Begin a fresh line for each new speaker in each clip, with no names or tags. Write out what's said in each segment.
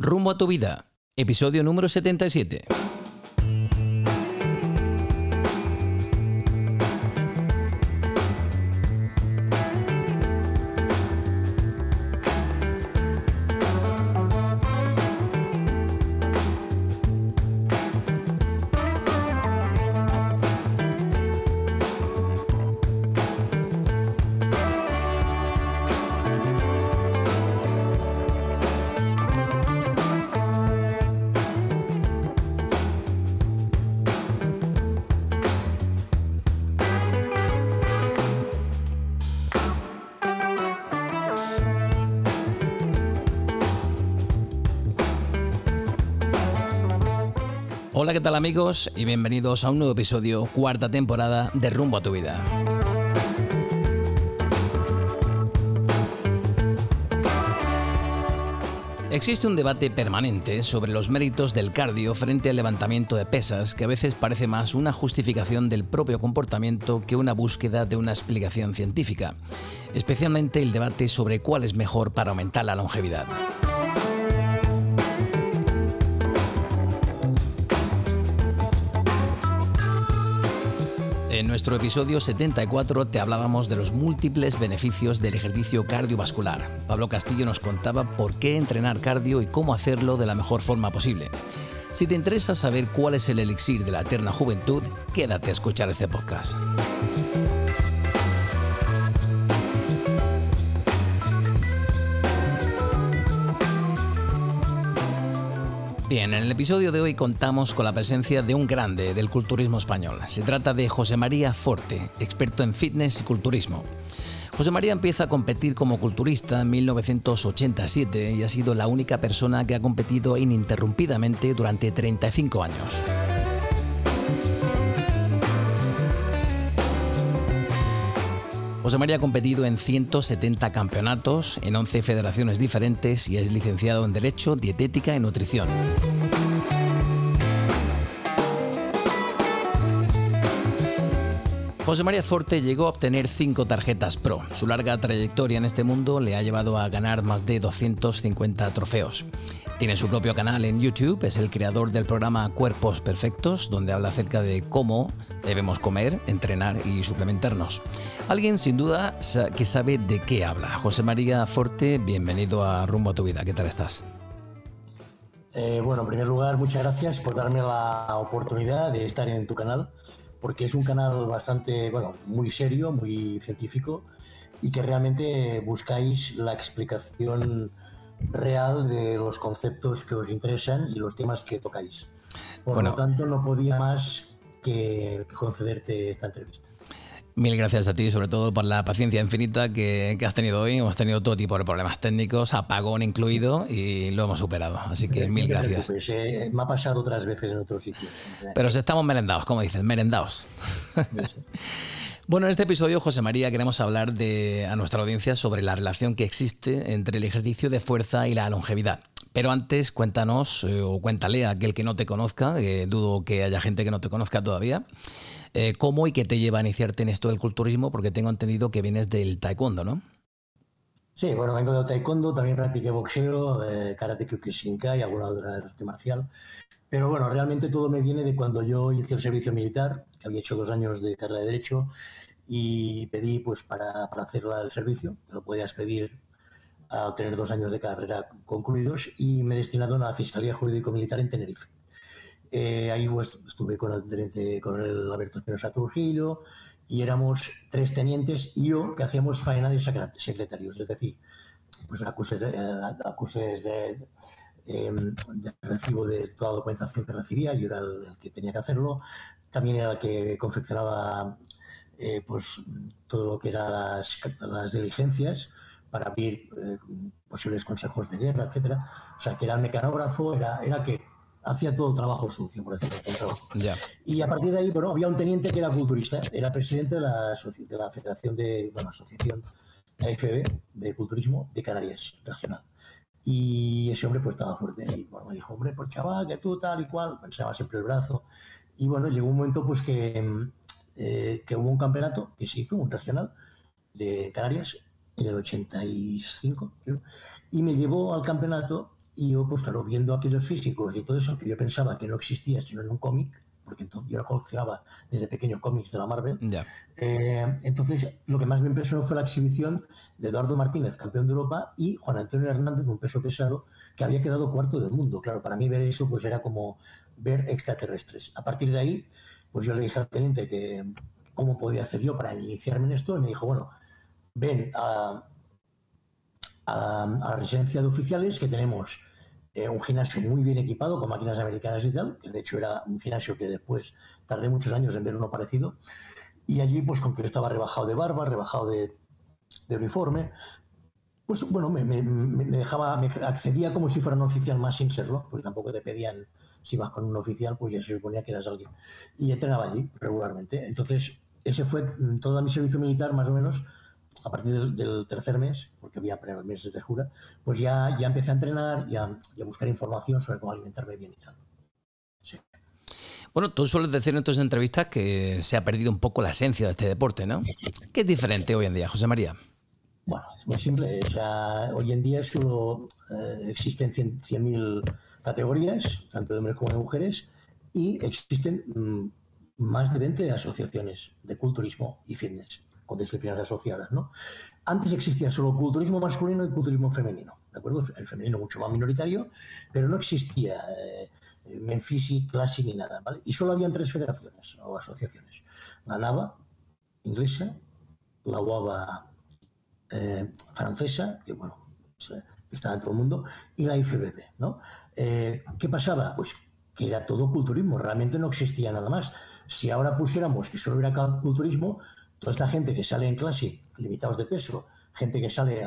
Rumbo a tu vida, episodio número 77. Tal amigos? Y bienvenidos a un nuevo episodio, cuarta temporada de Rumbo a tu vida. Existe un debate permanente sobre los méritos del cardio frente al levantamiento de pesas que a veces parece más una justificación del propio comportamiento que una búsqueda de una explicación científica, especialmente el debate sobre cuál es mejor para aumentar la longevidad. En nuestro episodio 74 te hablábamos de los múltiples beneficios del ejercicio cardiovascular. Pablo Castillo nos contaba por qué entrenar cardio y cómo hacerlo de la mejor forma posible. Si te interesa saber cuál es el elixir de la eterna juventud, quédate a escuchar este podcast. Bien, en el episodio de hoy contamos con la presencia de un grande del culturismo español. Se trata de José María Forte, experto en fitness y culturismo. José María empieza a competir como culturista en 1987 y ha sido la única persona que ha competido ininterrumpidamente durante 35 años. José María ha competido en 170 campeonatos, en 11 federaciones diferentes y es licenciado en Derecho, Dietética y Nutrición. José María Forte llegó a obtener 5 tarjetas Pro. Su larga trayectoria en este mundo le ha llevado a ganar más de 250 trofeos. Tiene su propio canal en YouTube, es el creador del programa Cuerpos Perfectos, donde habla acerca de cómo debemos comer, entrenar y suplementarnos. Alguien sin duda que sabe de qué habla. José María Forte, bienvenido a Rumbo a tu vida. ¿Qué tal estás?
Eh, bueno, en primer lugar, muchas gracias por darme la oportunidad de estar en tu canal porque es un canal bastante, bueno, muy serio, muy científico y que realmente buscáis la explicación real de los conceptos que os interesan y los temas que tocáis. Por lo tanto, no podía más que concederte esta entrevista.
Mil gracias a ti, sobre todo por la paciencia infinita que, has tenido hoy. Hemos tenido todo tipo de problemas técnicos, apagón incluido, y lo hemos superado. Así que mil gracias.
Eh, me ha pasado otras veces en otros sitios.
Pero si estamos merendados, como dices, merendados. Bueno, en este episodio, José María, queremos hablar de, a nuestra audiencia sobre la relación que existe entre el ejercicio de fuerza y la longevidad. Pero antes, cuéntanos, eh, o cuéntale a aquel que no te conozca, dudo que haya gente que no te conozca todavía, eh, cómo y qué te lleva a iniciarte en esto del culturismo, porque tengo entendido que vienes del taekwondo, ¿no?
Sí, bueno, vengo del taekwondo, también practiqué boxeo, eh, karate kyokushinkai y alguna otra arte marcial. Pero bueno, realmente todo me viene de cuando yo hice el servicio militar, que había hecho dos años de carrera de Derecho, y pedí pues para, para hacer el servicio, lo podías pedir al tener dos años de carrera concluidos, y me destinaron a la Fiscalía Jurídico-Militar en Tenerife. Eh, ahí pues, estuve con el teniente coronel Alberto Espinosa Trujillo y éramos tres tenientes y yo que hacíamos faena de secretarios, es decir, pues acuses de, acuses de, em, de, recibo de toda la documentación que recibía, yo era el, que tenía que hacerlo, también era el que confeccionaba eh, pues todo lo que eran las, las diligencias para abrir eh, posibles consejos de guerra, etcétera. O sea, que era mecanógrafo, era, era que hacía todo el trabajo sucio, por decirlo Y a partir de ahí, bueno, había un teniente que era culturista, era presidente de la, de la Federación de, bueno, Asociación, la FB, de Culturismo de Canarias, regional. Y ese hombre pues estaba fuerte. Y bueno, me dijo, hombre, pues chaval, que tú tal y cual, pensaba siempre el brazo. Y bueno, llegó un momento pues que, eh, que hubo un campeonato que se hizo, un regional de Canarias, en el 85, y me llevó al campeonato Y yo, pues claro, viendo aquellos físicos y todo eso que yo pensaba que no existía sino en un cómic, porque entonces yo coleccionaba desde pequeño cómics de la Marvel. Eh, entonces, lo que más me impresionó fue la exhibición de Eduardo Martínez, campeón de Europa, y Juan Antonio Hernández, un peso pesado, que había quedado cuarto del mundo. Claro, para mí ver eso pues era como ver extraterrestres. A partir de ahí, pues yo le dije al teniente que cómo podía hacer yo para iniciarme en esto, y me dijo, bueno, ven a, a, la residencia de oficiales que tenemos eh, un gimnasio muy bien equipado con máquinas americanas y tal, que de hecho era un gimnasio que después tardé muchos años en ver uno parecido, y allí pues con que estaba rebajado de barba, rebajado de, uniforme, pues bueno, me, dejaba, me accedía como si fuera un oficial más sin serlo, porque tampoco te pedían, si vas con un oficial, pues ya se suponía que eras alguien. Y entrenaba allí regularmente. Entonces, ese fue todo mi servicio militar, más o menos, a partir del, tercer mes, porque había meses de jura, pues ya, ya empecé a entrenar y a, buscar información sobre cómo alimentarme bien y tal.
Bueno, tú sueles decir en tus entrevistas que se ha perdido un poco la esencia de este deporte, ¿no? ¿Qué es diferente hoy en día, José María?
Bueno, es muy simple. O sea, hoy en día solo eh, existen 100.000 categorías, tanto de hombres como de mujeres, y existen mm, más de 20 asociaciones de culturismo y fitness con disciplinas asociadas. Antes existía solo culturismo masculino y culturismo femenino, ¿de acuerdo? El femenino mucho más minoritario, pero no existía eh, Memphis, Classic ni nada, ¿vale? Y solo habían tres federaciones o asociaciones. La NAVA, inglesa, la UAVA eh, francesa, que bueno, estaba en todo el mundo, y la IFBB, ¿no? Eh, ¿Qué pasaba? Pues que era todo culturismo, realmente no existía nada más. Si ahora pusiéramos que solo era culturismo, toda esta gente que sale en clase limitados de peso, gente que sale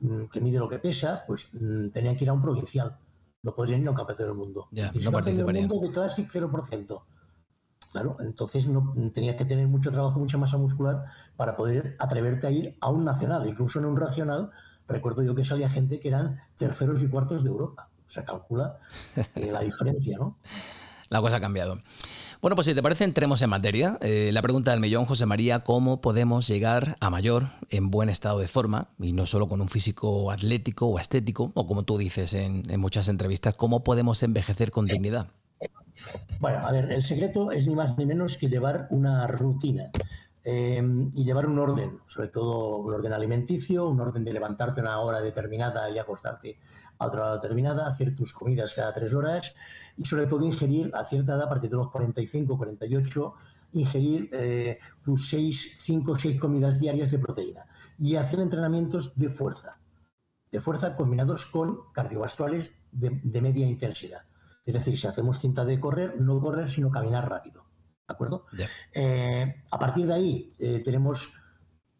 mm, que mide lo que pesa, pues mm, tenían que ir a un provincial. No podrían ir a un campeonato del mundo.
Ya, no
participarían. mundo de Classic 0%. Claro, entonces no, tenías que tener mucho trabajo, mucha masa muscular para poder atreverte a ir a un nacional, incluso en un regional. Recuerdo yo que salía gente que eran terceros y cuartos de Europa. O sea, calcula eh, la diferencia, ¿no?
La cosa ha cambiado. Bueno, pues si te parece, entremos en materia. Eh, la pregunta del millón, José María, ¿cómo podemos llegar a mayor en buen estado de forma? Y no solo con un físico atlético o estético, o como tú dices en, muchas entrevistas, ¿cómo podemos envejecer con dignidad?
Bueno, a ver, el secreto es ni más ni menos que llevar una rutina. Eh, y llevar un orden, sobre todo un orden alimenticio, un orden de levantarte a una hora determinada y acostarte a otra hora determinada, hacer tus comidas cada tres horas y sobre todo ingerir a cierta edad, a partir de los 45, 48, ingerir eh, tus 6, 5 6 comidas diarias de proteína y hacer entrenamientos de fuerza, de fuerza combinados con cardiovasculares de, media intensidad. Es decir, si hacemos cinta de correr, no correr, sino caminar rápido. ¿De acuerdo? Eh, a partir de ahí eh, tenemos,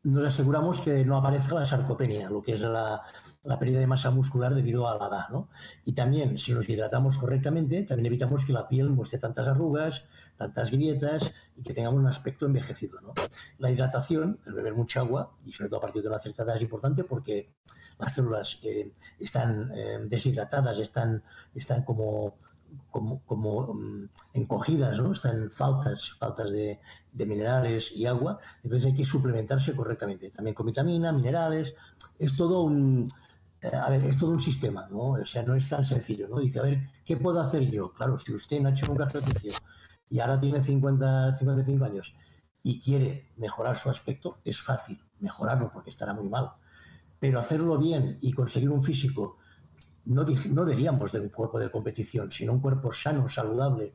nos aseguramos que no aparezca la sarcopenia, lo que es la, la pérdida de masa muscular debido a la edad. ¿no? Y también, si nos hidratamos correctamente, también evitamos que la piel muestre tantas arrugas, tantas grietas y que tengamos un aspecto envejecido. ¿no? La hidratación, el beber mucha agua, y sobre todo a partir de una cierta edad es importante porque las células eh, están eh, deshidratadas, están, están como como, como mm, encogidas, ¿no? Están faltas, faltas de, de, minerales y agua, entonces hay que suplementarse correctamente, también con vitamina, minerales, es todo un, eh, a ver, es todo un sistema, ¿no? O sea, no es tan sencillo, ¿no? Dice, a ver, ¿qué puedo hacer yo? Claro, si usted no ha hecho nunca ejercicio y ahora tiene 50, 55 años y quiere mejorar su aspecto, es fácil mejorarlo porque estará muy mal. Pero hacerlo bien y conseguir un físico, no, no diríamos de un cuerpo de competición, sino un cuerpo sano, saludable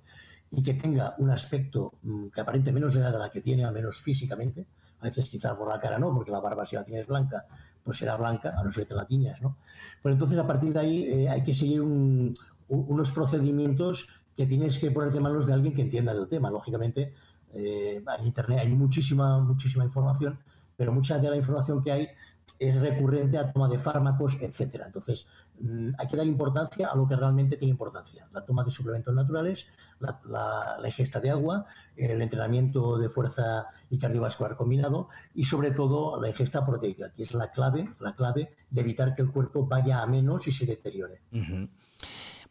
y que tenga un aspecto mm, que aparente menos de la que tiene, al menos físicamente, a veces quizás por la cara no, porque la barba si la tienes blanca, pues será blanca, a no ser que te la tiñas, ¿no? Pues entonces a partir de ahí eh, hay que seguir unos procedimientos que tienes que ponerte manos de alguien que entienda del tema. Lógicamente, eh, en Internet hay muchísima, muchísima información, pero mucha de la información que hay es recurrente a toma de fármacos, etcétera. Entonces, mm, hay que dar importancia a lo que realmente tiene importancia. La toma de suplementos naturales, la, ingesta de agua, el entrenamiento de fuerza y cardiovascular combinado y sobre todo la ingesta proteica, que es la clave, la clave de evitar que el cuerpo vaya a menos y se deteriore.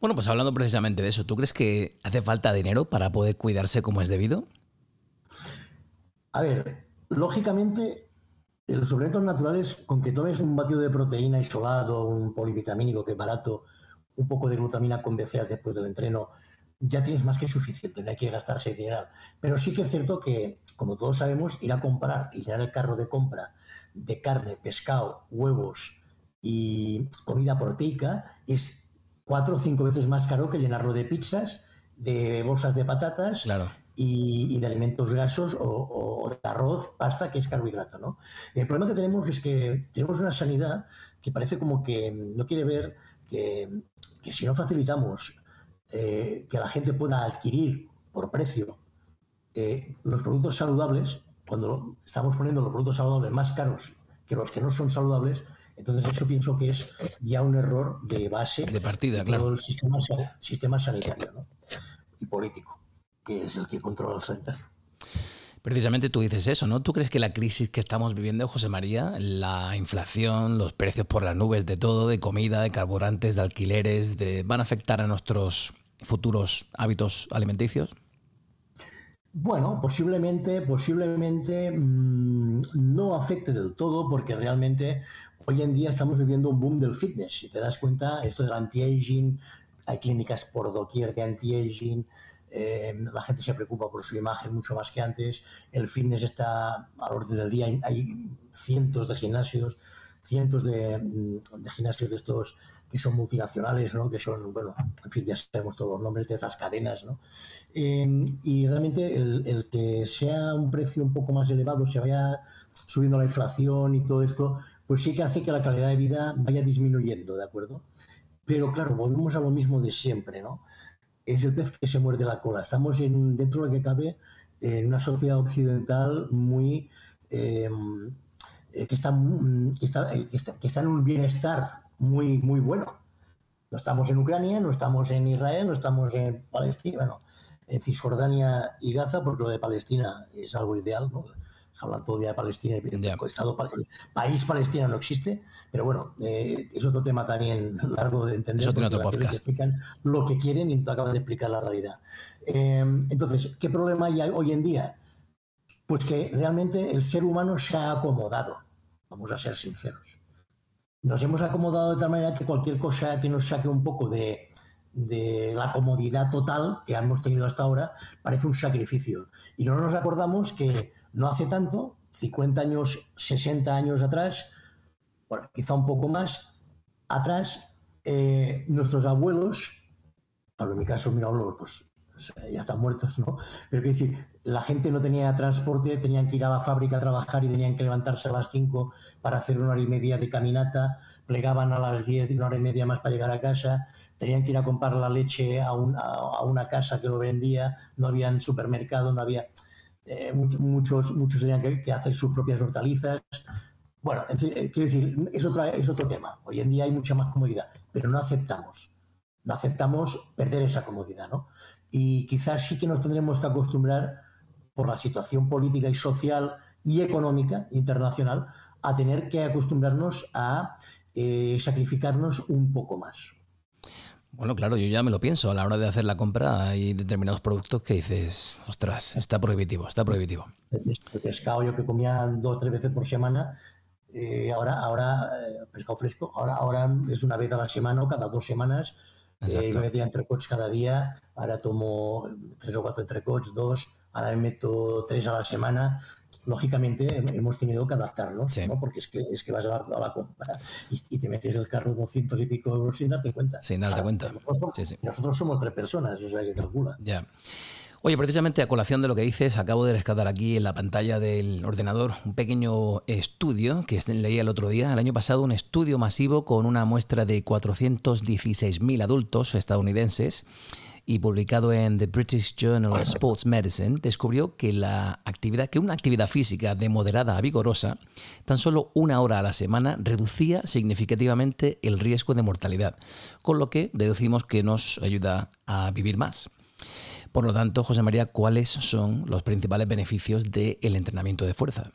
Bueno, pues hablando precisamente de eso, ¿tú crees que hace falta dinero para poder cuidarse como es debido?
A ver, lógicamente los suplementos naturales, con que tomes un batido de proteína isolado, un polivitamínico que es barato, un poco de glutamina con BCAAs después del entreno, ya tienes más que suficiente, no hay que gastarse dinero. Pero sí que es cierto que, como todos sabemos, ir a comprar y llenar el carro de compra de carne, pescado, huevos y comida proteica es cuatro o cinco veces más caro que llenarlo de pizzas, de bolsas de patatas y, de alimentos grasos o, de arroz, pasta, que es carbohidrato. ¿no? El problema que tenemos es que tenemos una sanidad que parece como que no quiere ver que, que si no facilitamos eh, que la gente pueda adquirir por precio eh, los productos saludables, cuando estamos poniendo los productos saludables más caros que los que no son saludables, entonces eso pienso que es ya un error de base
de partida, de todo
el sistema, sistema sanitario y político, que es el que controla el sanitario.
Precisamente tú dices eso, ¿no? ¿Tú crees que la crisis que estamos viviendo, José María, la inflación, los precios por las nubes de todo, de comida, de carburantes, de alquileres, de, van a afectar a nuestros futuros hábitos alimenticios?
Bueno, posiblemente, posiblemente mm, no afecte del todo porque realmente hoy en día estamos viviendo un boom del fitness. Si te das cuenta, esto del anti-aging, hay clínicas por doquier de anti-aging, eh, la gente se preocupa por su imagen mucho más que antes, el fitness está al orden del día, hay, cientos de gimnasios, cientos de, mm, de gimnasios de estos que son multinacionales, ¿no? que son, bueno, en fin, ya sabemos todos los nombres de esas cadenas, ¿no? Em, y realmente el, que sea un precio un poco más elevado, se vaya subiendo la inflación y todo esto, pues sí que hace que la calidad de vida vaya disminuyendo, ¿de acuerdo? Pero claro, volvemos a lo mismo de siempre, ¿no? Es el pez que se muerde la cola. Estamos en, dentro de lo que cabe en una sociedad occidental muy... Em, eh, que, está, que, está, que está en un bienestar muy, muy bueno. No estamos en Ucrania, no estamos en Israel, no estamos en Palestina, bueno, en Cisjordania y Gaza, porque lo de Palestina es algo ideal, ¿no? Se habla todo día de Palestina y el Estado, país Palestina no existe, pero bueno, eh, es otro tema también largo de entender.
Eso otro podcast.
Explican lo que quieren y tú acabas de explicar la realidad. Eh, entonces, ¿qué problema hay hoy en día? Pues que realmente el ser humano se ha acomodado, vamos a ser sinceros nos hemos acomodado de tal manera que cualquier cosa que nos saque un poco de, la comodidad total que hemos tenido hasta ahora parece un sacrificio. Y no nos acordamos que no hace tanto, 50 años, 60 años atrás, bueno, quizá un poco más atrás, eh, nuestros abuelos, en mi caso mi abuelo, pues ya están muertos, ¿no? Pero quiero decir, la gente no tenía transporte, tenían que ir a la fábrica a trabajar y tenían que levantarse a las 5 para hacer una hora y media de caminata, plegaban a las 10 y una hora y media más para llegar a casa, tenían que ir a comprar la leche a, una casa que lo vendía, no había supermercado, no había... Eh, muchos, muchos tenían que, hacer sus propias hortalizas. Bueno, eh, quiero decir, es, otra, es otro tema. Hoy en día hay mucha más comodidad, pero no aceptamos no aceptamos perder esa comodidad, ¿no? Y quizás sí que nos tendremos que acostumbrar por la situación política y social y económica internacional a tener que acostumbrarnos a eh, sacrificarnos un poco más.
Bueno, claro, yo ya me lo pienso. A la hora de hacer la compra hay determinados productos que dices, ostras, está prohibitivo, está prohibitivo.
El pescado yo que comía dos o tres veces por semana, eh, ahora, ahora eh, pescado fresco, ahora, ahora es una vez a la semana o cada dos semanas eh, me metía entrecots cada día, ahora tomo tres o cuatro entrecots, dos, ahora me meto tres a la semana. Lógicamente hemos tenido que adaptarnos, ¿no? porque es que, es que vas a la, compra y, te metes el carro 200 y pico euros sin darte cuenta.
Sin darte cuenta.
Nosotros, somos tres personas, o sea que calcula.
Ya. Oye, precisamente a colación de lo que dices, acabo de rescatar aquí en la pantalla del ordenador un pequeño estudio que leía el otro día. El año pasado, un estudio masivo con una muestra de 416.000 adultos estadounidenses y publicado en The British Journal of Sports Medicine, descubrió que la actividad, que una actividad física de moderada a vigorosa, tan solo una hora a la semana, reducía significativamente el riesgo de mortalidad, con lo que deducimos que nos ayuda a vivir más. Por lo tanto, José María, ¿cuáles son los principales beneficios del entrenamiento de fuerza?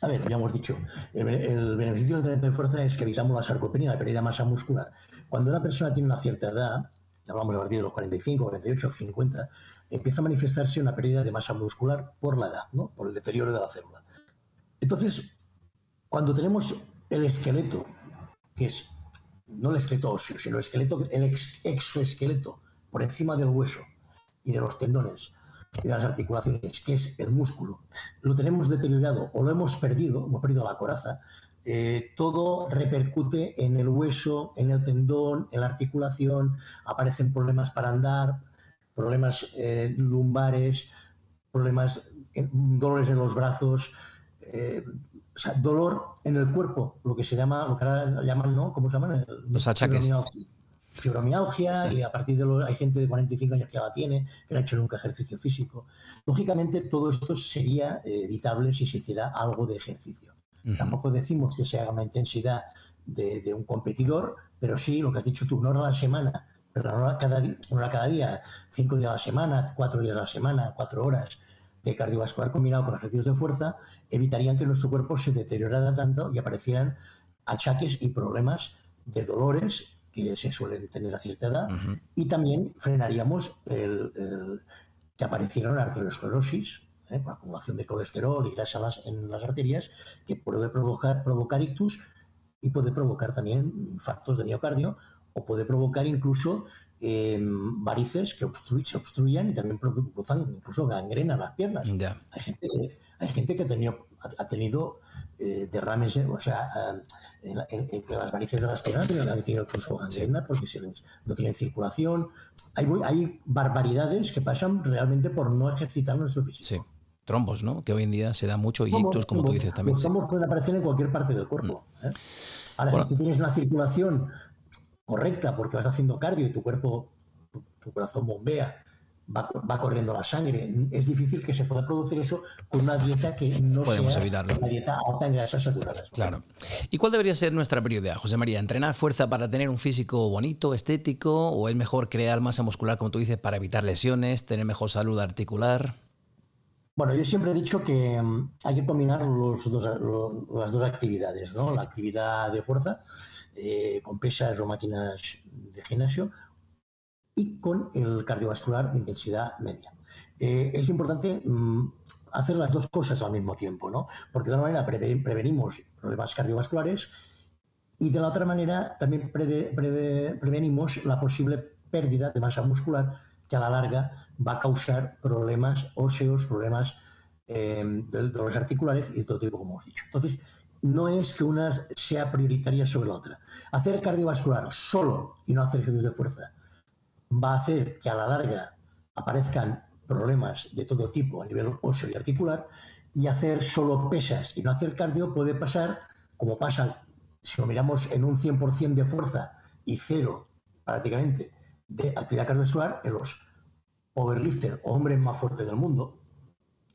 A ver, ya hemos dicho, el, beneficio del entrenamiento de fuerza es que evitamos la sarcopenia, la pérdida de masa muscular. Cuando una persona tiene una cierta edad, hablamos a partir de los 45, 48, 50, empieza a manifestarse una pérdida de masa muscular por la edad, ¿no? por el deterioro de la célula. Entonces, cuando tenemos el esqueleto, que es no el esqueleto óseo, sino el, esqueleto, el exoesqueleto por encima del hueso y de los tendones y de las articulaciones, que es el músculo, lo tenemos deteriorado o lo hemos perdido, hemos perdido la coraza, eh, todo repercute en el hueso, en el tendón, en la articulación, aparecen problemas para andar, problemas eh, lumbares, problemas, dolores en los brazos, eh, o sea, dolor en el cuerpo, lo que se llama, lo que ahora llaman, ¿no? ¿Cómo se llaman?
Los achaques.
Fibromialgia, y a partir de los, hay gente de 45 años que la tiene, que no ha hecho nunca ejercicio físico. Lógicamente, todo esto sería evitable si se hiciera algo de ejercicio. Tampoco decimos que se haga una intensidad de, un competidor, pero sí, lo que has dicho tú, una hora a la semana, pero una hora cada, una cada día, cinco días a la semana, cuatro días a la semana, cuatro horas de cardiovascular combinado con ejercicios de fuerza, evitarían que nuestro cuerpo se deteriorara tanto y aparecieran achaques y problemas de dolores que se suelen tener a cierta edad, y también frenaríamos el, que apareciera la arteriosclerosis, ¿eh? por acumulación de colesterol y grasa en las arterias, que puede provocar, provocar ictus y puede provocar también infartos de miocardio o puede provocar incluso em, varices que se obstruyan y también producen incluso gangrena en las piernas. Hay, gente que, hay gente que ha tenido, ha tenido eh, derrames, o sea, en, las varices de las piernas han tenido incluso gangrena porque se no tienen circulación. Hay, hay barbaridades que pasan realmente por no ejercitar nuestro físico
trombos, ¿no? Que hoy en día se da mucho y ictus, como tú dices también.
Los trombos pueden aparecer en cualquier parte del cuerpo. ¿eh? Ahora, si tú tienes una circulación correcta porque vas haciendo cardio y tu cuerpo, tu, corazón bombea, va, corriendo la sangre, es difícil que se pueda producir eso con una dieta que no
Podemos
sea
evitarlo.
una dieta alta en grasas saturadas.
Claro. ¿Y cuál debería ser nuestra prioridad, José María? ¿Entrenar fuerza para tener un físico bonito, estético? ¿O es mejor crear masa muscular, como tú dices, para evitar lesiones, tener mejor salud articular?
Bueno, yo siempre he dicho que mm, hay que combinar los dos, las dos actividades, ¿no? La actividad de fuerza eh, con pesas o máquinas de gimnasio y con el cardiovascular de intensidad media. Eh, es importante mm, hacer las dos cosas al mismo tiempo, ¿no? Porque de una manera prevenimos problemas cardiovasculares y de la otra manera también prevenimos la posible pérdida de masa muscular que a la larga va a causar problemas óseos, problemas eh, de, los articulares y de todo tipo, como hemos dicho. Entonces, no es que una sea prioritaria sobre la otra. Hacer cardiovascular solo y no hacer ejercicios de fuerza va a hacer que a la larga aparezcan problemas de todo tipo a nivel óseo y articular y hacer solo pesas y no hacer cardio puede pasar como pasa si lo miramos en un 100% de fuerza y cero prácticamente de actividad cardiovascular en los powerlifters o hombres más fuertes del mundo,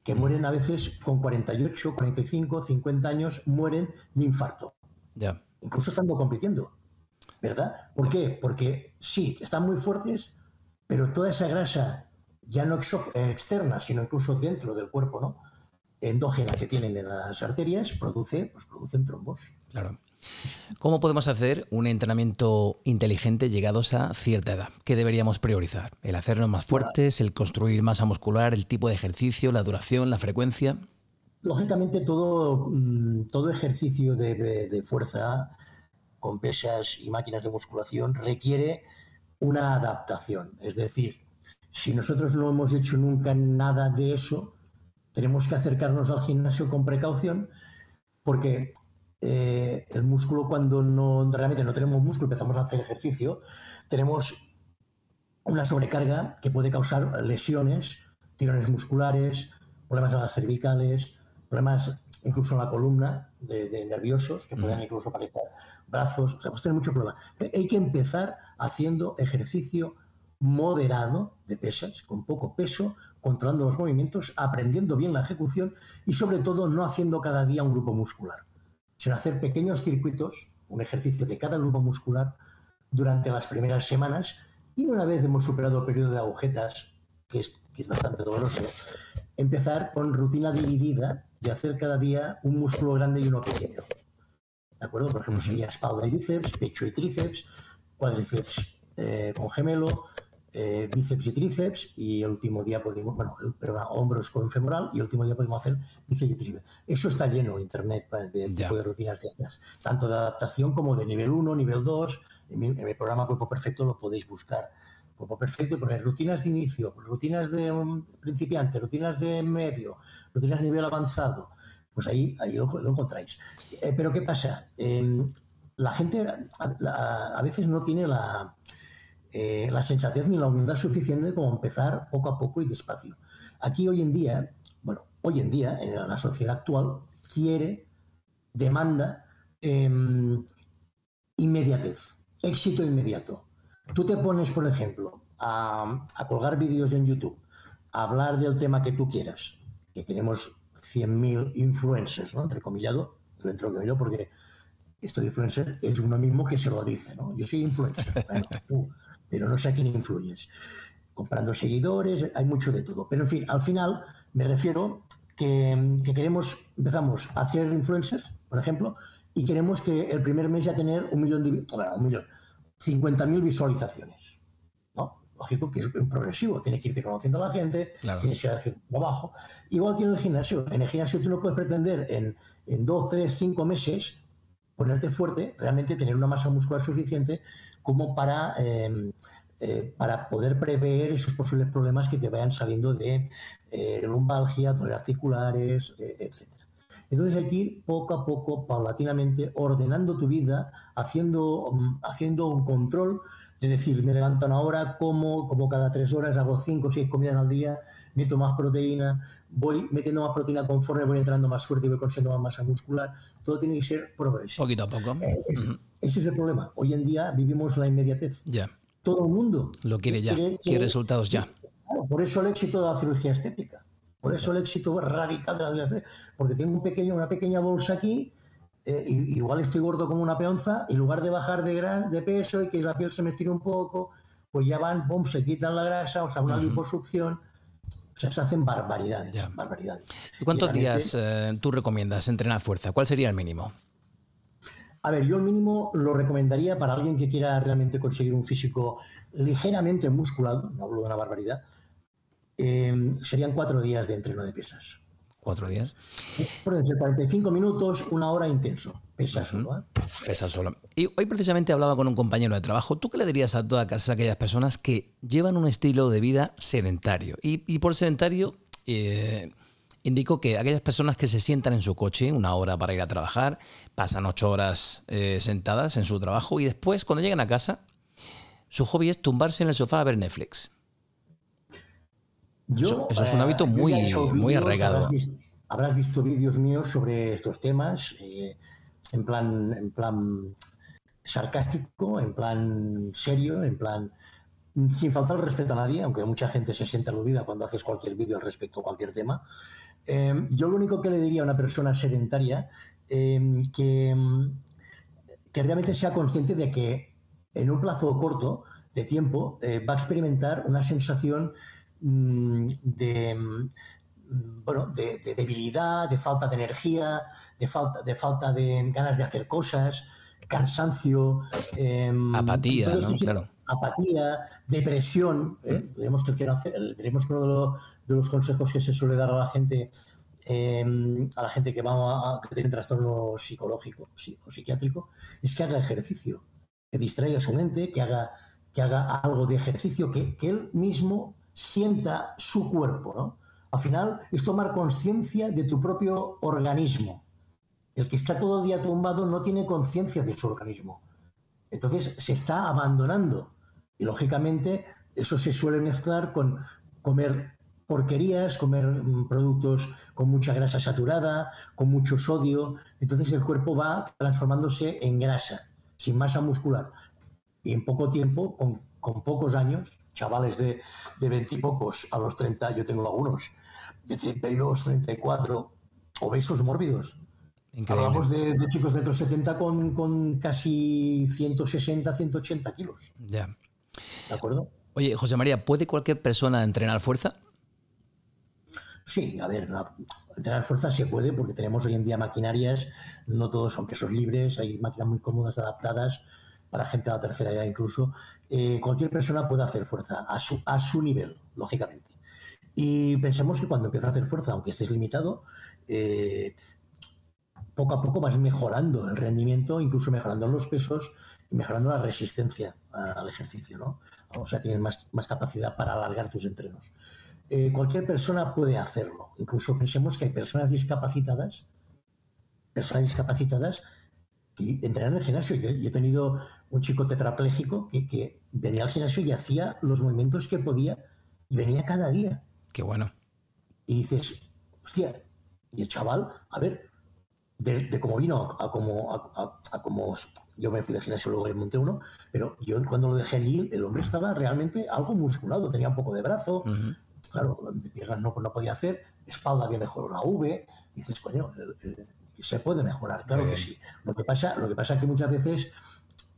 que mueren a veces con 48, 45, 50 años, mueren de infarto.
Ya.
Incluso estando compitiendo. ¿Verdad? ¿Por qué? Porque sí, están muy fuertes, pero toda esa grasa, ya no externa, sino incluso dentro del cuerpo, ¿no? endógena que tienen en las arterias, produce, pues producen trombos.
Claro. ¿Cómo podemos hacer un entrenamiento inteligente llegados a cierta edad? ¿Qué deberíamos priorizar? ¿El hacernos más fuertes, el construir masa muscular, el tipo de ejercicio, la duración, la frecuencia?
Lógicamente todo, mm, todo ejercicio de, fuerza con pesas y máquinas de musculación requiere una adaptación. Es decir, si nosotros no hemos hecho nunca nada de eso, tenemos que acercarnos al gimnasio con precaución porque eh, el músculo cuando no, realmente no tenemos músculo, empezamos a hacer ejercicio, tenemos una sobrecarga que puede causar lesiones, tirones musculares, problemas en las cervicales, problemas incluso en la columna de, nerviosos, que pueden incluso aparecer brazos, o sea, pues tener mucho problema. Hay que empezar haciendo ejercicio moderado de pesas, con poco peso, controlando los movimientos, aprendiendo bien la ejecución y sobre todo no haciendo cada día un grupo muscular sino hacer pequeños circuitos, un ejercicio de cada grupo muscular durante las primeras semanas. Y una vez hemos superado el periodo de agujetas, que es, bastante doloroso, empezar con rutina dividida de hacer cada día un músculo grande y uno pequeño. ¿De acuerdo? Por ejemplo, sería espalda y bíceps, pecho y tríceps, cuádriceps eh, con gemelo, eh, bíceps y tríceps y el último día podemos, bueno, perdón, hombros con femoral y el último día podemos hacer bíceps y tríceps. Eso está lleno internet de tipo de rutinas de estas, tanto de adaptación como de nivel 1, nivel 2. En mi, en mi programa Cuerpo Perfecto lo podéis buscar. Cuerpo Perfecto y poner rutinas de inicio, rutinas de principiante, rutinas de medio, rutinas de nivel avanzado. Pues ahí, ahí lo, encontráis. Eh, pero ¿qué pasa? Em, la gente a veces no tiene la, eh, la sensatez ni la humildad suficiente como empezar poco a poco y despacio. Aquí hoy en día, bueno, hoy en día, en la sociedad actual, quiere, demanda em, inmediatez, éxito inmediato. Tú te pones, por ejemplo, a, colgar vídeos en YouTube, a hablar del tema que tú quieras, que tenemos 100.000 influencers, ¿no? Entrecomillado, lo entrecomillado porque esto de influencer es uno mismo que se lo dice, ¿no? Yo soy influencer. Bueno, pero no sé a quién influyes. Comprando seguidores, hay mucho de todo. Pero en fin, al final me refiero que, queremos, empezamos a hacer influencers, por ejemplo, y queremos que el primer mes ya tener un millón de, bueno, un millón, 50.000 visualizaciones. ¿no? Lógico que es progresivo, tiene que irte conociendo a la gente, tiene que ir haciendo trabajo. Igual que en el gimnasio. En el gimnasio tú no puedes pretender en, en dos, tres, cinco meses ponerte fuerte, realmente tener una masa muscular suficiente como para, em, eh, para poder prever esos posibles problemas que te vayan saliendo de eh, lumbalgia, dolores articulares, eh, etc. Entonces hay que ir poco a poco, paulatinamente, ordenando tu vida, haciendo, mm, haciendo un control de decir, me levanto una hora, como, como cada tres horas, hago cinco o seis comidas al día, meto más proteína, voy metiendo más proteína conforme voy entrando más fuerte y voy consiguiendo más masa muscular. Todo tiene que ser progresivo.
Poquito a poco.
Ese es el problema. Hoy en día vivimos la inmediatez.
Ya.
Todo el mundo
lo quiere ya, quiere, resultados ya.
por eso el éxito de la cirugía estética. Por eso el éxito radical de la estética. Porque tengo un pequeño, una pequeña bolsa aquí, eh, igual estoy gordo como una peonza, en lugar de bajar de, gran, de peso y que la piel se me estire un poco, pues ya van, boom, se quitan la grasa, o sea, una liposucción. O sea, se hacen barbaridades. barbaridades.
¿Y cuántos días eh, tú recomiendas entrenar fuerza? ¿Cuál sería el mínimo?
A ver, yo el mínimo lo recomendaría para alguien que quiera realmente conseguir un físico ligeramente musculado, no hablo de una barbaridad, eh, serían cuatro días de entreno de pesas.
¿Cuatro días?
Por entre 45 minutos, una hora intenso. Pesa solo. ¿eh?
Pesa solo. Y hoy precisamente hablaba con un compañero de trabajo. ¿Tú qué le dirías a todas aquellas personas que llevan un estilo de vida sedentario? Y, por sedentario, eh, indico que aquellas personas que se sientan en su coche una hora para ir a trabajar, pasan ocho horas eh, sentadas en su trabajo y después, cuando llegan a casa, su hobby es tumbarse en el sofá a ver Netflix. Eso, es un hábito eh, muy, muy arraigado.
Habrás visto, vídeos míos sobre estos temas, eh, en, plan, en plan sarcástico, en plan serio, en plan sin faltar el respeto a nadie, aunque mucha gente se siente aludida cuando haces cualquier vídeo al respecto a cualquier tema. Em, yo lo único que le diría a una persona sedentaria em, que, que realmente sea consciente de que en un plazo corto de tiempo eh, va a experimentar una sensación de, mm, bueno, de, debilidad, de falta de energía, de falta, de falta de ganas de hacer cosas, cansancio.
Apatía, ¿no? Claro
apatía, depresión. ¿eh? Tenemos que, tenemos que uno de los, consejos que se suele dar a la gente, em, a la gente que va a, que tiene trastorno psicológico o psiquiátrico, es que haga ejercicio, que distraiga su mente, que haga, que haga algo de ejercicio, que, que él mismo sienta su cuerpo. ¿no? Al final es tomar conciencia de tu propio organismo. El que está todo el día tumbado no tiene conciencia de su organismo. Entonces se está abandonando y lógicamente eso se suele mezclar con comer porquerías, comer mm, productos con mucha grasa saturada, con mucho sodio. Entonces el cuerpo va transformándose en grasa, sin masa muscular. Y en poco tiempo, con, pocos años, chavales de, de 20 y pocos a los 30, yo tengo algunos, de 32, 34, obesos mórbidos. Hablamos de, chicos de 1,70 con, con casi 160, 180 kilos.
Ya.
¿De acuerdo?
Oye, José María, ¿puede cualquier persona entrenar fuerza?
Sí, a ver, entrenar fuerza se puede porque tenemos hoy en día maquinarias, no todos son pesos libres, hay máquinas muy cómodas, adaptadas, para gente de la tercera edad incluso, eh, cualquier persona puede hacer fuerza a su, a su nivel, lógicamente. Y pensemos que cuando empieza a hacer fuerza, aunque estés limitado, eh, poco a poco vas mejorando el rendimiento, incluso mejorando los pesos y mejorando la resistencia al ejercicio, ¿no? O sea, tienes más, más capacidad para alargar tus entrenos. Eh, cualquier persona puede hacerlo. Incluso pensemos que hay personas discapacitadas, personas discapacitadas que entrenan en el gimnasio. Yo, he tenido un chico tetrapléjico que, que, venía al gimnasio y hacía los movimientos que podía y venía cada día.
Qué bueno.
Y dices, hostia, y el chaval, a ver, de, cómo vino a, como yo me fui de gimnasio luego monté uno, pero yo cuando lo dejé allí, el hombre estaba realmente algo musculado, tenía un poco de brazo, claro, de piernas no, no podía hacer, espalda había mejorado la V, dices, coño, se puede mejorar, claro que sí. Lo que pasa, lo que pasa es que muchas veces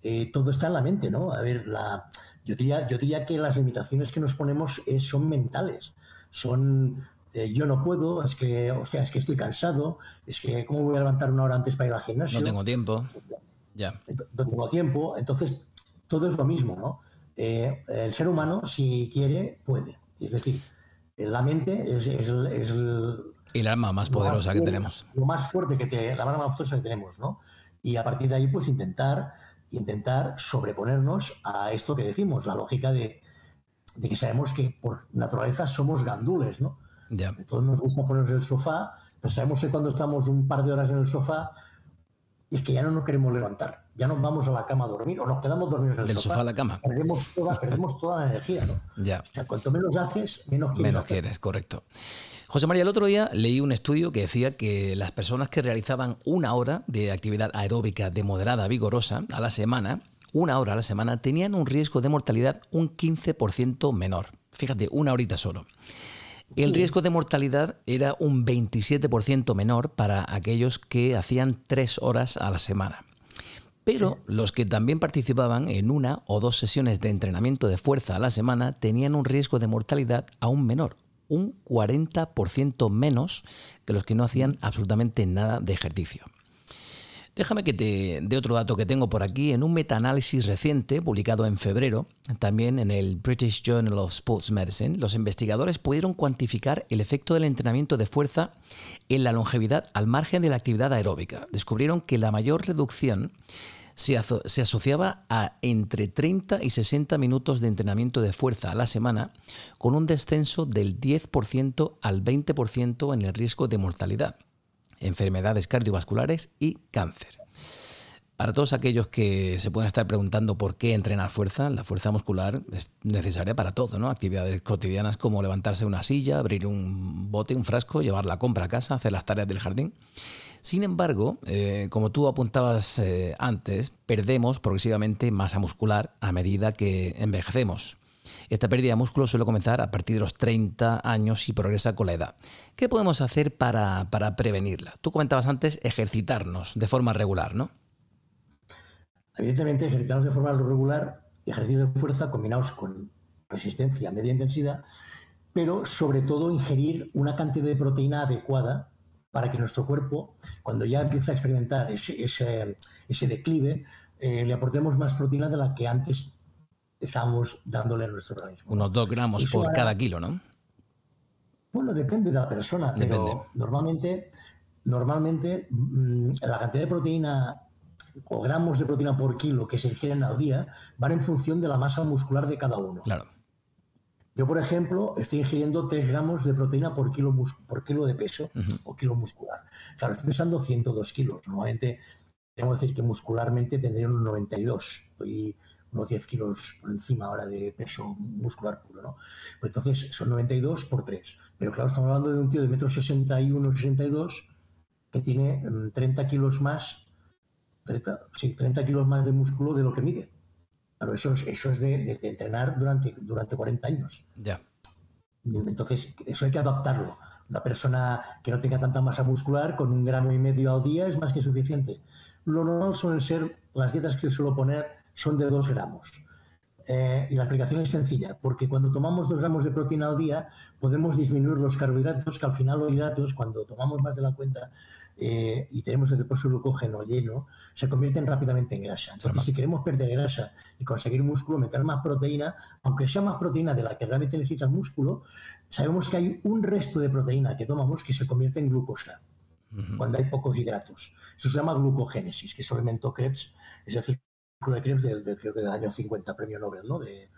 eh, todo está en la mente, ¿no? A ver, la, yo, diría, yo diría que las limitaciones que nos ponemos son mentales, son eh, yo no puedo, es que, hostia, es que estoy cansado, es que, ¿cómo voy a levantar una hora antes para ir al gimnasio?
No tengo tiempo. Ya.
No tengo tiempo, entonces todo es lo mismo, ¿no? Eh, el ser humano, si quiere, puede. Es decir, la mente es, es, es el,
y la arma más poderosa que tenemos.
Lo más fuerte que te, la arma más poderosa que tenemos, ¿no? Y a partir de ahí, pues intentar, intentar sobreponernos a esto que decimos, la lógica de, de que sabemos que por naturaleza somos gandules, ¿no?
Ya.
Todos nos gusta ponernos en el sofá, pero sabemos que cuando estamos un par de horas en el sofá es que ya no nos queremos levantar, ya nos vamos a la cama a dormir o nos quedamos dormidos en el
Del
sofá.
sofá a la cama.
Perdemos toda, perdemos toda la energía, ¿no?
Ya.
O sea, cuanto menos haces, menos quieres.
Menos quieres, correcto. José María, el otro día leí un estudio que decía que las personas que realizaban una hora de actividad aeróbica de moderada vigorosa a la semana, una hora a la semana, tenían un riesgo de mortalidad un 15% menor. Fíjate, una horita solo. El riesgo de mortalidad era un 27% menor para aquellos que hacían tres horas a la semana. Pero los que también participaban en una o dos sesiones de entrenamiento de fuerza a la semana tenían un riesgo de mortalidad aún menor, un 40% menos que los que no hacían absolutamente nada de ejercicio. Déjame que te dé otro dato que tengo por aquí. En un metaanálisis reciente, publicado en febrero, también en el British Journal of Sports Medicine, los investigadores pudieron cuantificar el efecto del entrenamiento de fuerza en la longevidad al margen de la actividad aeróbica. Descubrieron que la mayor reducción se, asociaba a entre 30 y 60 minutos de entrenamiento de fuerza a la semana, con un descenso del 10% al 20% en el riesgo de mortalidad enfermedades cardiovasculares y cáncer. Para todos aquellos que se pueden estar preguntando por qué entrenar fuerza, la fuerza muscular es necesaria para todo, ¿no? Actividades cotidianas como levantarse una silla, abrir un bote, un frasco, llevar la compra a casa, hacer las tareas del jardín. Sin embargo, eh, como tú apuntabas eh, antes, perdemos progresivamente masa muscular a medida que envejecemos. Esta pérdida de músculo suele comenzar a partir de los 30 años y progresa con la edad. ¿Qué podemos hacer para, prevenirla? Tú comentabas antes ejercitarnos de forma regular, ¿no?
Evidentemente, ejercitarnos de forma regular, ejercicio de fuerza combinados con resistencia a media intensidad, pero sobre todo ingerir una cantidad de proteína adecuada para que nuestro cuerpo, cuando ya empieza a experimentar ese, ese, declive, eh, le aportemos más proteína de la que antes estamos dándole a nuestro organismo.
Unos dos gramos por cada kilo, ¿no?
Bueno, depende de la persona, pero normalmente, normalmente mm, la cantidad de proteína o gramos de proteína por kilo que se ingieren al día van en función de la masa muscular de cada uno.
Claro.
Yo, por ejemplo, estoy ingiriendo 3 gramos de proteína por kilo, por kilo de peso o kilo muscular. Claro, estoy pesando 102 kilos. Normalmente, tengo que decir que muscularmente tendría unos 92. Estoy unos 10 kilos por encima ahora de peso muscular puro, ¿no? Pues entonces son 92 por 3. Pero claro, estamos hablando de un tío de metro 61, 62 que tiene 30 mm, kilos más, 30, sí, 30 kilos más de músculo de lo que mide. Claro, eso es, eso es de, entrenar durante, durante 40 años.
Ya.
Entonces, eso hay que adaptarlo. Una persona que no tenga tanta masa muscular, con un gramo y medio al día, es más que suficiente. Lo normal suelen ser las dietas que suelo poner son de 2 gramos. eh, y la explicación es sencilla, porque cuando tomamos dos gramos de proteína al día podemos disminuir los carbohidratos, que al final los hidratos, cuando tomamos más de la cuenta eh, y tenemos el depósito de glucógeno lleno, se convierten rápidamente en grasa. Entonces, si queremos perder grasa y conseguir músculo, meter más proteína, aunque sea más proteína de la que realmente necesita el músculo, sabemos que hay un resto de proteína que tomamos que se convierte en glucosa cuando hay pocos hidratos. Eso se llama glucogénesis, que eso inventó Krebs, es decir, de Krebs del, creo que del año 50, premio Nobel, ¿no? De,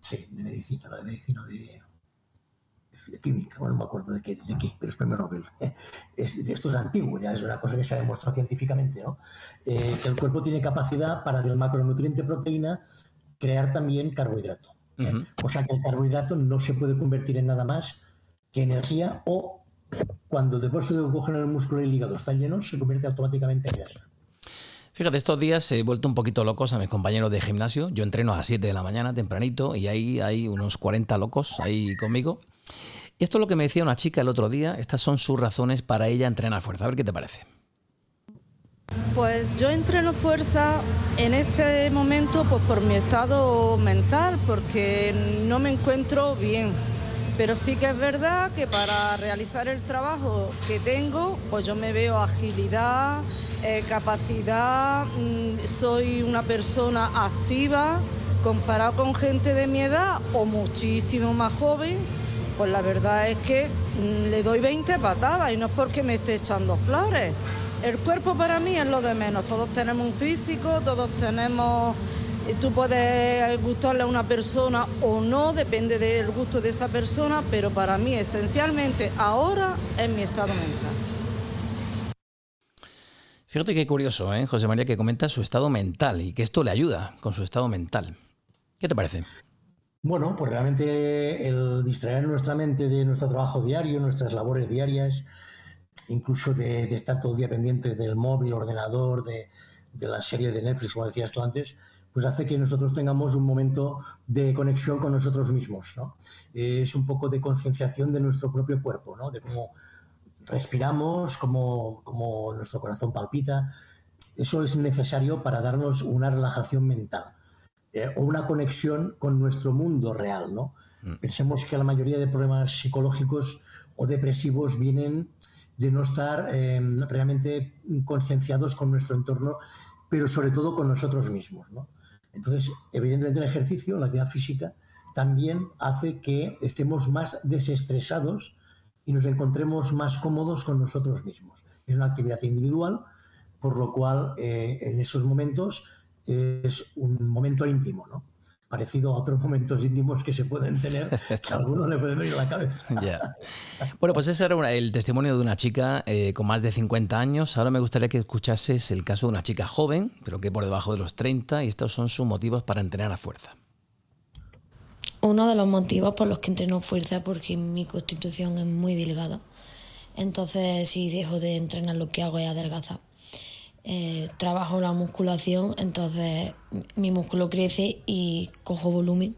sí, de medicina, de medicina, de, de química, bueno, no me acuerdo de qué, de qué pero es premio Nobel. Es, esto es antiguo, ya es una cosa que se ha demostrado científicamente, ¿no? Eh, que el cuerpo tiene capacidad para del macronutriente proteína crear también carbohidrato. ¿eh? O sea que el carbohidrato no se puede convertir en nada más que energía o cuando el depósito de glucógeno en el músculo y el hígado está lleno, se convierte automáticamente en grasa.
Fíjate, estos días he vuelto un poquito locos a mis compañeros de gimnasio. Yo entreno a las 7 de la mañana tempranito y ahí hay unos 40 locos ahí conmigo. Esto es lo que me decía una chica el otro día. Estas son sus razones para ella entrenar fuerza. A ver qué te parece.
Pues yo entreno fuerza en este momento pues por mi estado mental, porque no me encuentro bien. Pero sí que es verdad que para realizar el trabajo que tengo, pues yo me veo agilidad, eh, capacidad, mm, soy una persona activa comparado con gente de mi edad o muchísimo más joven, pues la verdad es que mm, le doy 20 patadas y no es porque me esté echando flores. El cuerpo para mí es lo de menos, todos tenemos un físico, todos tenemos Tú puedes gustarle a una persona o no, depende del gusto de esa persona, pero para mí esencialmente ahora es mi estado mental.
Fíjate qué curioso, ¿eh? José María, que comenta su estado mental y que esto le ayuda con su estado mental. ¿Qué te parece?
Bueno, pues realmente el distraer nuestra mente de nuestro trabajo diario, nuestras labores diarias, incluso de, estar todo el día pendiente del móvil, ordenador, de, de la serie de Netflix, como decías tú antes, pues hace que nosotros tengamos un momento de conexión con nosotros mismos. ¿no? Es un poco de concienciación de nuestro propio cuerpo, ¿no? de cómo respiramos, cómo, cómo, nuestro corazón palpita. Eso es necesario para darnos una relajación mental eh, o una conexión con nuestro mundo real. ¿no? Mm. Pensemos que la mayoría de problemas psicológicos o depresivos vienen de no estar eh, realmente concienciados con nuestro entorno, pero sobre todo con nosotros mismos. ¿no? Entonces, evidentemente el ejercicio, la actividad física, también hace que estemos más desestresados y nos encontremos más cómodos con nosotros mismos. Es una actividad individual, por lo cual eh, en esos momentos es un momento íntimo, ¿no? parecido a otros momentos íntimos que se pueden tener, que a algunos le pueden venir a la cabeza.
Bueno, pues ese era el testimonio de una chica eh, con más de 50 años. Ahora me gustaría que escuchases el caso de una chica joven, pero que por debajo de los 30, y estos son sus motivos para entrenar a fuerza.
Uno de los motivos por los que entreno fuerza porque mi constitución es muy delgada. Entonces, si dejo de entrenar, lo que hago es adelgazar. Eh, trabajo la musculación, entonces mi músculo crece y cojo volumen,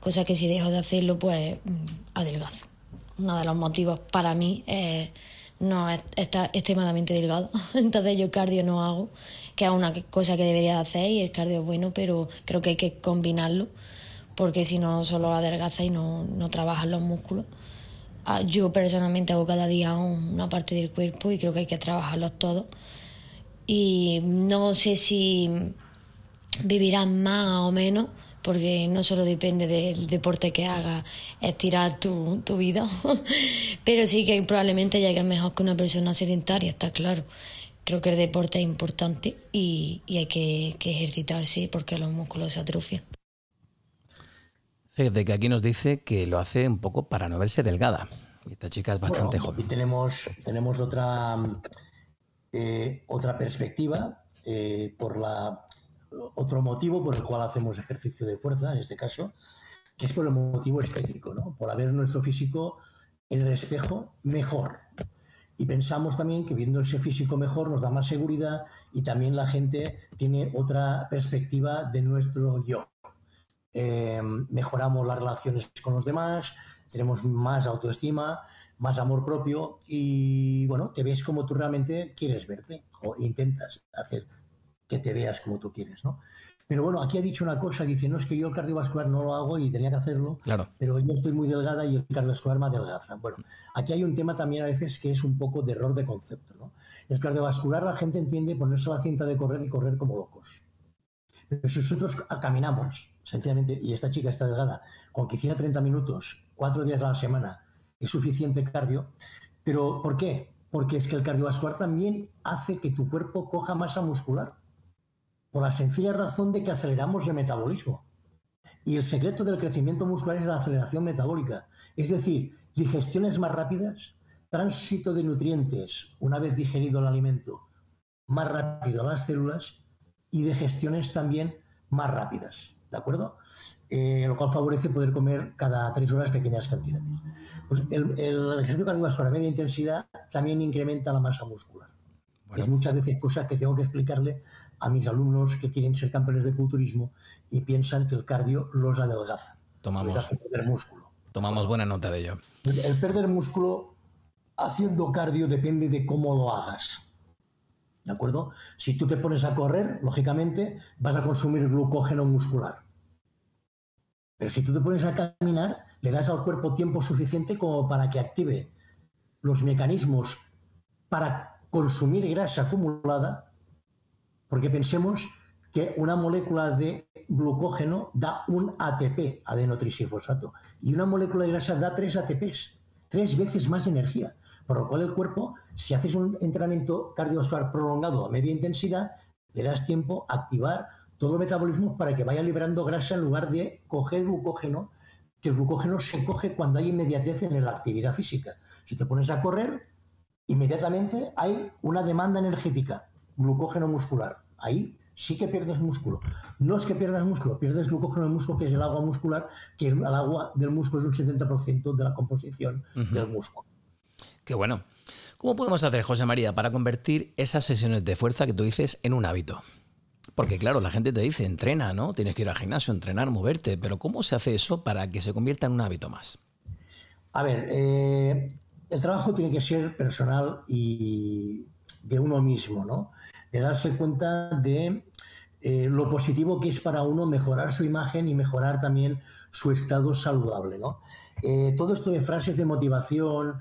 cosa que si dejo de hacerlo, pues mm, adelgazo. Uno de los motivos para mí es no estar extremadamente delgado, entonces yo cardio no hago, que es una cosa que debería hacer y el cardio es bueno, pero creo que hay que combinarlo, porque si no solo adelgaza y no, no trabajan los músculos. Ah, yo personalmente hago cada día una parte del cuerpo y creo que hay que trabajarlos todos y no sé si vivirán más o menos, porque no solo depende del deporte que hagas, estirar tu, tu vida, pero sí que probablemente llegues mejor que una persona sedentaria, está claro. Creo que el deporte es importante y, y hay que, que, ejercitarse porque los músculos se atrofian.
Fíjate que aquí nos dice que lo hace un poco para no verse delgada. Esta chica es bastante joven.
Y tenemos, tenemos otra eh, otra perspectiva, eh, por la, otro motivo por el cual hacemos ejercicio de fuerza, en este caso, que es por el motivo estético, ¿no? por ver nuestro físico en el espejo mejor. Y pensamos también que viendo ese físico mejor nos da más seguridad y también la gente tiene otra perspectiva de nuestro yo. Eh, mejoramos las relaciones con los demás, tenemos más autoestima, más amor propio y bueno, te ves como tú realmente quieres verte o intentas hacer que te veas como tú quieres, ¿no? Pero bueno, aquí ha dicho una cosa, dice, no es que yo el cardiovascular no lo hago y tenía que hacerlo,
claro.
pero yo estoy muy delgada y el cardiovascular me adelgaza. Bueno, aquí hay un tema también a veces que es un poco de error de concepto. ¿no? El cardiovascular la gente entiende ponerse la cinta de correr y correr como locos. Pero si nosotros caminamos, sencillamente, y esta chica está delgada, con que hiciera 30 minutos, cuatro días a la semana, es suficiente cardio. ¿Pero por qué? Porque es que el cardiovascular también hace que tu cuerpo coja masa muscular por la sencilla razón de que aceleramos el metabolismo. Y el secreto del crecimiento muscular es la aceleración metabólica, es decir, digestiones más rápidas, tránsito de nutrientes una vez digerido el alimento más rápido a las células y digestiones también más rápidas, ¿de acuerdo? Eh, lo cual favorece poder comer cada tres horas pequeñas cantidades. Pues el, el ejercicio cardiovascular a media intensidad también incrementa la masa muscular. es muchas pues veces cosas que tengo que explicarle a mis alumnos que quieren ser campeones de culturismo y piensan que el cardio los adelgaza.
Tomamos,
les hace perder músculo.
Tomamos buena nota de ello.
El perder músculo haciendo cardio depende de cómo lo hagas. ¿De acuerdo? Si tú te pones a correr, lógicamente vas a consumir glucógeno muscular. Pero si tú te pones a caminar, le das al cuerpo tiempo suficiente como para que active los mecanismos para consumir grasa acumulada porque pensemos que una molécula de glucógeno da un ATP, adenotrisifosfato, y una molécula de grasa da tres ATPs, tres veces más energía. Por lo cual el cuerpo, si haces un entrenamiento cardiovascular prolongado a media intensidad, le das tiempo a activar todo el metabolismo para que vaya liberando grasa en lugar de coger glucógeno, que el glucógeno se coge cuando hay inmediatez en la actividad física. Si te pones a correr, inmediatamente hay una demanda energética glucógeno muscular. Ahí sí que pierdes músculo. No es que pierdas músculo, pierdes glucógeno del músculo, que es el agua muscular, que el agua del músculo es un 70% de la composición del músculo.
Qué bueno. ¿Cómo podemos hacer, José María, para convertir esas sesiones de fuerza que tú dices en un hábito? Porque claro, la gente te dice, entrena, ¿no? Tienes que ir al gimnasio, entrenar, moverte, pero ¿cómo se hace eso para que se convierta en un hábito más?
A ver, eh, el trabajo tiene que ser personal y de uno mismo, ¿no? de darse cuenta de eh, lo positivo que es para uno mejorar su imagen y mejorar también su estado saludable. ¿no? Eh, todo esto de frases de motivación,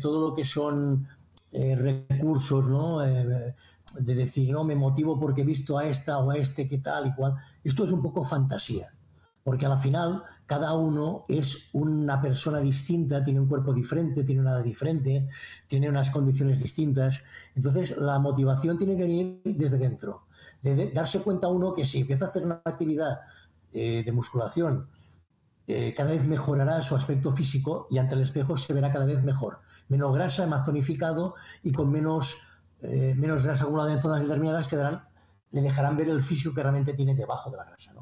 todo lo que son eh, recursos, ¿no? de decir, no, me motivo porque he visto a esta o a este, qué tal y cual, esto es un poco fantasía, porque al final cada uno es una persona distinta, tiene un cuerpo diferente, tiene una diferente, tiene unas condiciones distintas. Entonces, la motivación tiene que venir desde dentro, de darse cuenta uno que si empieza a hacer una actividad eh, de musculación, eh, cada vez mejorará su aspecto físico y ante el espejo se verá cada vez mejor. Menos grasa, más tonificado y con menos, eh, menos grasa acumulada en zonas determinadas que le dejarán ver el físico que realmente tiene debajo de la grasa.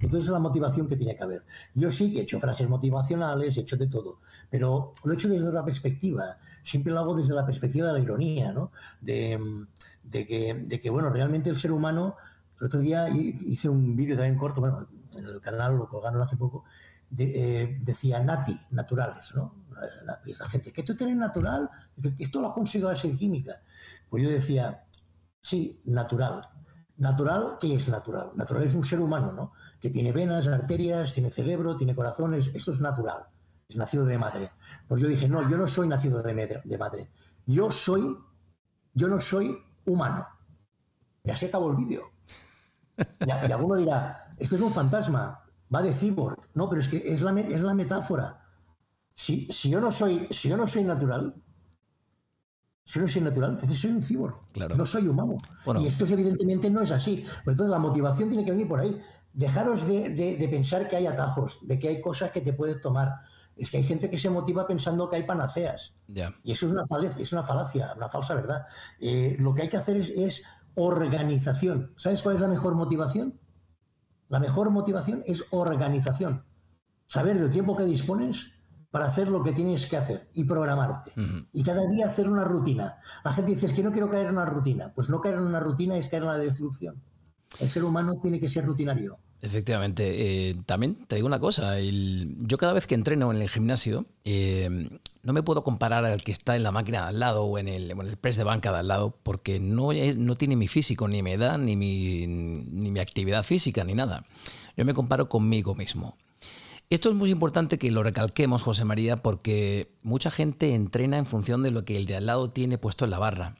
Entonces es la motivación que tiene que haber. Yo sí que he hecho frases motivacionales, he hecho de todo, pero lo he hecho desde la perspectiva, siempre lo hago desde la perspectiva de la ironía, ¿no? De, que, bueno, realmente el ser humano, el otro día hice un vídeo también corto, bueno, en el canal lo colgaron hace poco, eh, decía nati, naturales, ¿no? La, gente, que tú tienes natural, esto lo ha conseguido la ser química. Pues yo decía, sí, natural. Natural, ¿qué es natural? Natural es un ser humano, ¿no? Que tiene venas, arterias, tiene cerebro, tiene corazones, esto es natural, es nacido de madre. Pues yo dije, no, yo no soy nacido de madre, yo soy, yo no soy humano. Ya se acabó el vídeo. Y, alguno dirá, esto es un fantasma, va de cyborg. No, pero es que es la, es la metáfora. Si, si, yo no soy, si yo no soy natural, si yo no soy natural, entonces soy un cyborg. No soy humano. Y esto evidentemente no es así. Pues entonces la motivación tiene que venir por ahí. Dejaros de, pensar que hay atajos, de que hay cosas que te puedes tomar. Es que hay gente que se motiva pensando que hay panaceas. Y eso es una, falacia, es una falacia, una falsa verdad. Eh, lo que hay que hacer es, organización. ¿Sabes cuál es la mejor motivación? La mejor motivación es organización. Saber el tiempo que dispones para hacer lo que tienes que hacer y programarte. Y cada día hacer una rutina. La gente dice, es que no quiero caer en una rutina. Pues no caer en una rutina es caer en la destrucción. El ser humano tiene que ser rutinario.
Efectivamente. Eh, también te digo una cosa. yo cada vez que entreno en el gimnasio, eh, no me puedo comparar al que está en la máquina de al lado o en el, en el press de banca de al lado, porque no, no tiene mi físico, ni mi edad, ni mi actividad física, ni nada. Yo me comparo conmigo mismo. Esto es muy importante que lo recalquemos, José María, porque mucha gente entrena en función de lo que el de al lado tiene puesto en la barra.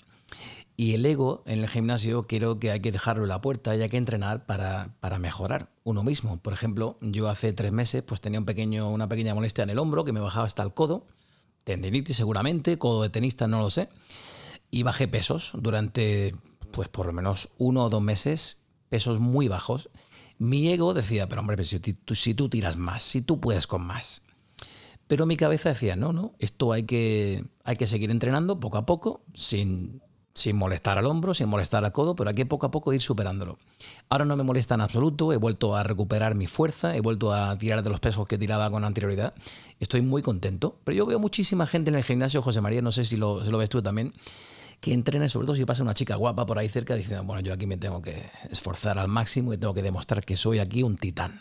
Y el ego en el gimnasio creo que hay que dejarlo en la puerta y hay que entrenar para, mejorar uno mismo. Por ejemplo, yo hace tres meses pues tenía un pequeño, una pequeña molestia en el hombro que me bajaba hasta el codo, tendinitis seguramente, codo de tenista, no lo sé, y bajé pesos durante pues por lo menos uno o dos meses, pesos muy bajos. Mi ego decía, pero hombre, si tú, si tú tiras más, si tú puedes con más. Pero mi cabeza decía, no, no, esto hay que, hay que seguir entrenando poco a poco, sin sin molestar al hombro, sin molestar al codo, pero hay que poco a poco ir superándolo. Ahora no me molesta en absoluto, he vuelto a recuperar mi fuerza, he vuelto a tirar de los pesos que tiraba con anterioridad. Estoy muy contento, pero yo veo muchísima gente en el gimnasio, José María, no sé si lo, ves tú también, que entrena, sobre todo si pasa una chica guapa por ahí cerca, diciendo, bueno, yo aquí me tengo que esforzar al máximo y tengo que demostrar que soy aquí un titán.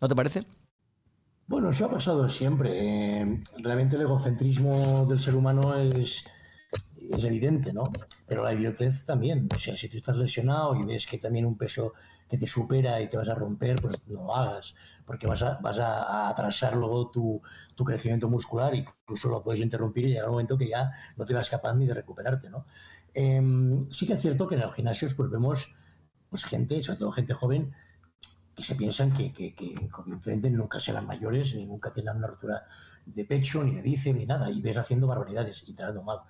¿No te parece?
Bueno, eso ha pasado siempre. Eh, realmente el egocentrismo del ser humano es es evidente, ¿no? Pero la idiotez también. O sea, si tú estás lesionado y ves que también un peso que te supera y te vas a romper, pues no lo hagas, porque vas a, vas a, atrasar luego tu, crecimiento muscular, incluso lo puedes interrumpir y llegar un momento que ya no te vas capaz ni de recuperarte, ¿no? Em, sí que es cierto que en los gimnasios pues vemos pues gente, sobre todo gente joven, que se piensan que, que, que nunca serán mayores, ni nunca tendrán una rotura de pecho, ni de bíceps, ni nada, y ves haciendo barbaridades y tratando mal.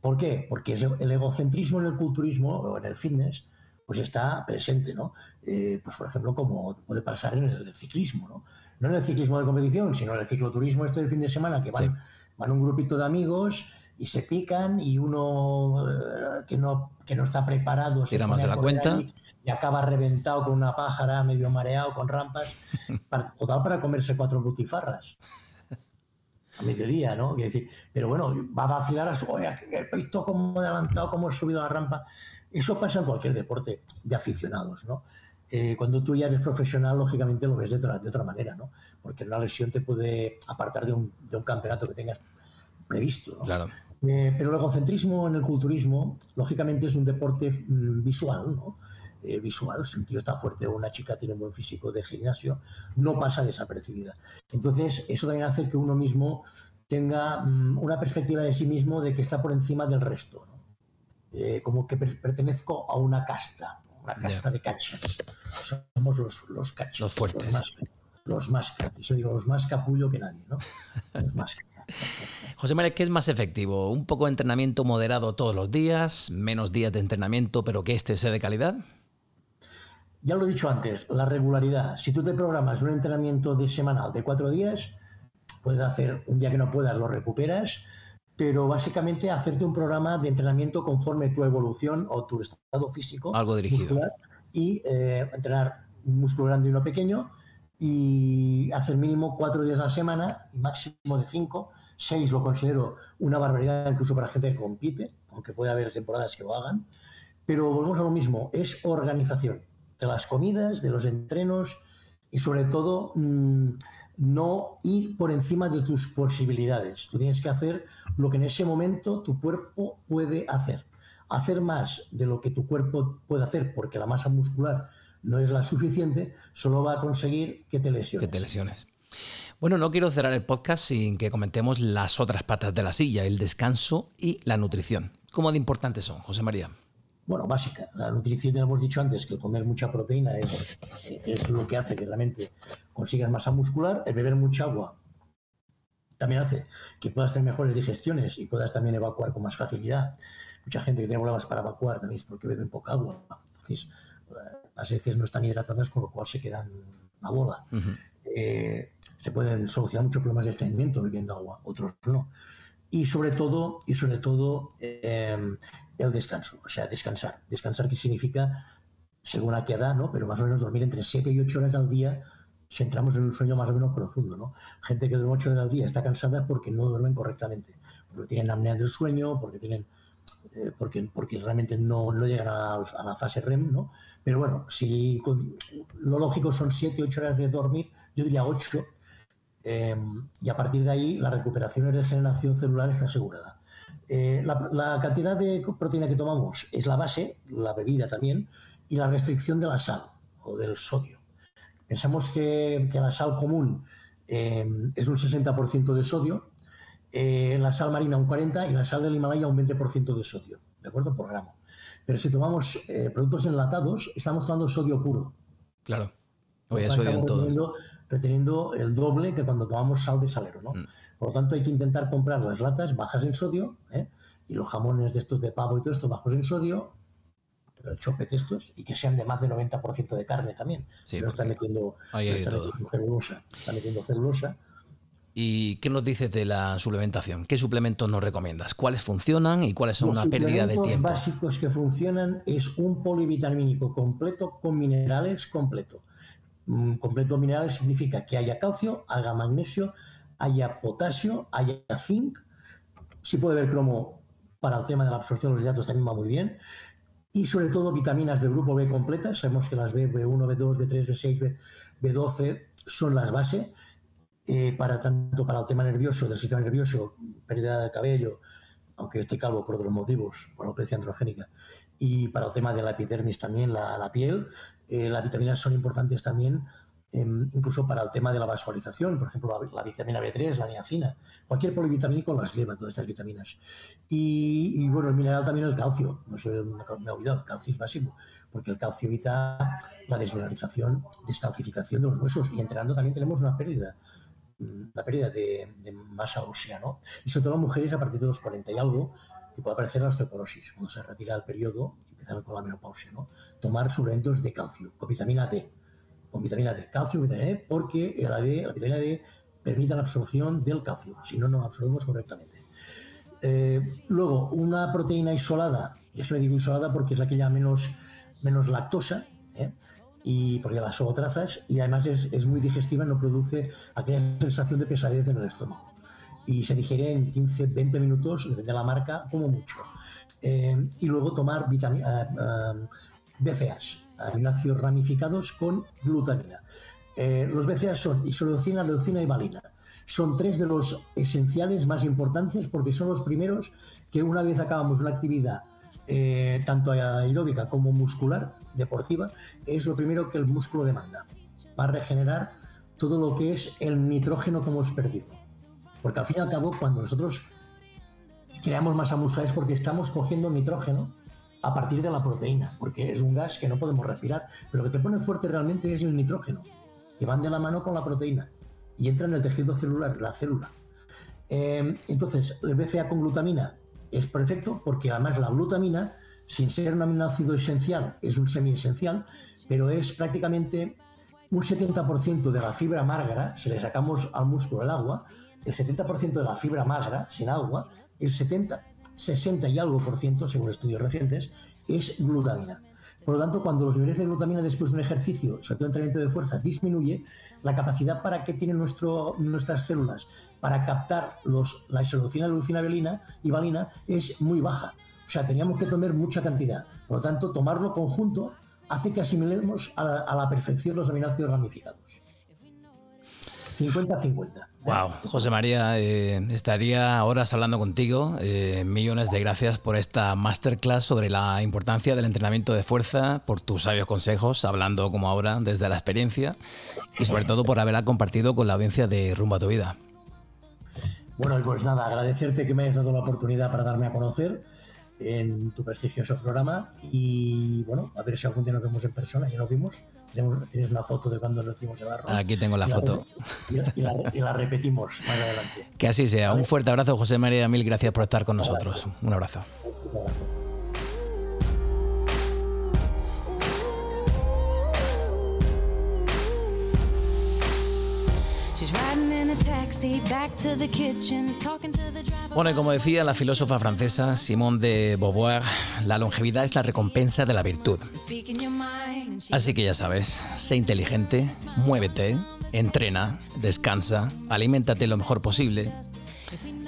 ¿Por qué? Porque el egocentrismo en el culturismo o en el fitness pues está presente, ¿no? Eh, pues por ejemplo, como puede pasar en el ciclismo, ¿no? No en el ciclismo de competición, sino en el cicloturismo este del fin de semana, que van, van un grupito de amigos y se pican y uno eh, que, no, que no está preparado
se más de la cuenta
y acaba reventado con una pájara, medio mareado, con rampas, para, total para comerse cuatro butifarras a mediodía, ¿no? decir, pero bueno, va a vacilar a su, oye, he visto cómo he adelantado, cómo he subido la rampa. Eso pasa en cualquier deporte de aficionados, ¿no? Eh, cuando tú ya eres profesional, lógicamente lo ves de otra, de otra manera, ¿no? Porque una lesión te puede apartar de un, de un campeonato que tengas previsto, ¿no?
Claro.
Eh, pero el egocentrismo en el culturismo, lógicamente, es un deporte mm, visual, ¿no? Eh, visual, si un tío está fuerte o una chica tiene un buen físico de gimnasio, no pasa desapercibida. Entonces, eso también hace que uno mismo tenga mm, una perspectiva de sí mismo de que está por encima del resto, eh, como que pertenezco a una casta, una casta de cachas. Somos los, los cachas.
Los fuertes.
Los más, los más, digo, los más capullo que nadie, ¿no?
José María, ¿qué es más efectivo? ¿Un poco de entrenamiento moderado todos los días? ¿Menos días de entrenamiento, pero que este sea de calidad?
Ya lo he dicho antes, la regularidad. Si tú te programas un entrenamiento de semanal de cuatro días, puedes hacer un día que no puedas, lo recuperas, pero básicamente hacerte un programa de entrenamiento conforme tu evolución o tu estado físico.
Algo dirigido.
y eh, entrenar un músculo grande y uno pequeño y hacer mínimo cuatro días a la semana máximo de cinco. Seis lo considero una barbaridad incluso para gente que compite, aunque puede haber temporadas que lo hagan. Pero volvemos a lo mismo, es organización de las comidas, de los entrenos y sobre todo mm, no ir por encima de tus posibilidades. Tú tienes que hacer lo que en ese momento tu cuerpo puede hacer. Hacer más de lo que tu cuerpo puede hacer porque la masa muscular no es la suficiente, solo va a conseguir que te lesiones.
Que te lesiones. Bueno, no quiero cerrar el podcast sin que comentemos las otras patas de la silla, el descanso y la nutrición. ¿Cómo de importantes son, José María?
Bueno, básica. La nutrición, ya hemos dicho antes, que comer mucha proteína es, es lo que hace que realmente consigas masa muscular. El beber mucha agua también hace que puedas tener mejores digestiones y puedas también evacuar con más facilidad. Mucha gente que tiene problemas para evacuar también es porque beben poca agua. Entonces, las heces no están hidratadas, con lo cual se quedan a bola. Eh, se pueden solucionar muchos problemas de estreñimiento bebiendo agua, otros no. Y sobre todo, y sobre todo eh, el descanso, o sea, descansar. Descansar, ¿qué significa? Según a qué edad, ¿no? Pero más o menos dormir entre 7 y 8 horas al día si entramos en un sueño más o menos profundo, ¿no? Gente que duerme 8 horas al día está cansada porque no duermen correctamente, porque tienen apnea del sueño, porque tienen eh, porque, porque realmente no, no llegan a, la fase REM, ¿no? Pero bueno, si lo lógico son 7, 8 horas de dormir, yo diría 8, em, y a partir de ahí la recuperación y regeneración celular está asegurada. Eh, la, cantidad de proteína que tomamos es la base, la bebida también, y la restricción de la sal o del sodio. Pensamos que, que la sal común em, es un 60% de sodio, eh, la sal marina un 40% y la sal del Himalaya un 20% de sodio, ¿de acuerdo? Por gramo. Pero si tomamos eh, productos enlatados, estamos tomando sodio puro.
Claro. Oye, sodio en
todo. Reteniendo, el doble que cuando tomamos sal de salero, ¿no? Mm. Por lo tanto, hay que intentar comprar las latas bajas en sodio, ¿eh? y los jamones de estos de pavo y todo esto bajos en sodio, pero chopet estos, y que sean de más de 90% de carne también. Sí, no está metiendo, metiendo celulosa. Está metiendo celulosa
¿Y qué nos dices de la suplementación? ¿Qué suplementos nos recomiendas? ¿Cuáles funcionan y cuáles son una pérdida de tiempo?
Los básicos que funcionan es un polivitamínico completo con minerales completo. Mm, completo minerales significa que haya calcio, haya magnesio, haya potasio, haya zinc. Si puede haber cromo para el tema de la absorción de los hidratos también va muy bien. Y sobre todo vitaminas del grupo B completas. Sabemos que las B, B1, B2, B3, B6, B12 son las bases eh, para tanto para el tema nervioso, del sistema nervioso, pérdida de cabello, aunque esté calvo por otros motivos, por alopecia androgénica, y para el tema de la epidermis también, la, la piel, eh, las vitaminas son importantes también, em, incluso para el tema de la vasualización, por ejemplo, la, vitamina B3, la niacina, cualquier polivitamínico las lleva, todas estas vitaminas. Y, bueno, el mineral también el calcio, no sé, me he olvidado, el calcio es básico, porque el calcio evita la desmineralización, descalcificación de los huesos, y entrenando también tenemos una pérdida la pérdida de, masa ósea, ¿no? Y sobre todo las mujeres a partir de los 40 y algo, que puede aparecer la osteoporosis, cuando se retira el periodo y empezamos con la menopausia, ¿no? Tomar suplementos de calcio, con vitamina D, con vitamina D, calcio, vitamina D, porque la, vitamina D permite la absorción del calcio, si no, no absorbemos correctamente. Eh, luego, una proteína isolada, y eso le digo isolada porque es la que ya menos, menos lactosa, ¿eh? y porque las trazas y además es, es, muy digestiva, no produce aquella sensación de pesadez en el estómago. Y se digiere en 15, 20 minutos, depende de la marca, como mucho. Eh, y luego tomar vitamina, uh, BCAAs, aminoácidos ramificados con glutamina. Eh, los BCAAs son isoleucina, leucina y valina. Son tres de los esenciales más importantes porque son los primeros que una vez acabamos una actividad eh, tanto aeróbica como muscular, deportiva, es lo primero que el músculo demanda. Va a regenerar todo lo que es el nitrógeno que hemos perdido. Porque al fin y al cabo, cuando nosotros creamos masa muscular es porque estamos cogiendo nitrógeno a partir de la proteína, porque es un gas que no podemos respirar. Pero lo que te pone fuerte realmente es el nitrógeno, que van de la mano con la proteína y entra en el tejido celular, la célula. Eh, entonces, el BCA con glutamina es perfecto porque además la glutamina, sin ser un aminoácido esencial, es un semi-esencial, pero es prácticamente un 70% de la fibra magra, si le sacamos al músculo el agua, el 70% de la fibra magra, sin agua, el 70, 60 y algo por ciento, según estudios recientes, es glutamina. Por lo tanto, cuando los niveles de glutamina después de un ejercicio, sobre todo entrenamiento de fuerza, disminuye, la capacidad para que tienen nuestro, nuestras células para captar los, la isoleucina, leucina y valina es muy baja. O sea, teníamos que tomar mucha cantidad. Por lo tanto, tomarlo conjunto hace que asimilemos a la, perfección los aminoácidos ramificados. 50-50.
Wow, José María, eh, estaría horas hablando contigo. Eh, millones de gracias por esta masterclass sobre la importancia del entrenamiento de fuerza, por tus sabios consejos, hablando como ahora desde la experiencia y sobre todo por haberla compartido con la audiencia de Rumbo a tu Vida.
Bueno, pues nada, agradecerte que me hayas dado la oportunidad para darme a conocer en tu prestigioso programa y bueno, a ver si algún día nos vemos en persona, ya nos vimos, tienes una foto de cuando nos hicimos el barro.
Aquí tengo la, foto.
y, la, repetimos más adelante.
Que así sea. Un fuerte abrazo, José María, mil gracias por estar con nosotros. Un abrazo. Un abrazo. Bueno, y como decía la filósofa francesa Simone de Beauvoir, la longevidad es la recompensa de la virtud. Así que ya sabes, sé inteligente, muévete, entrena, descansa, aliméntate lo mejor posible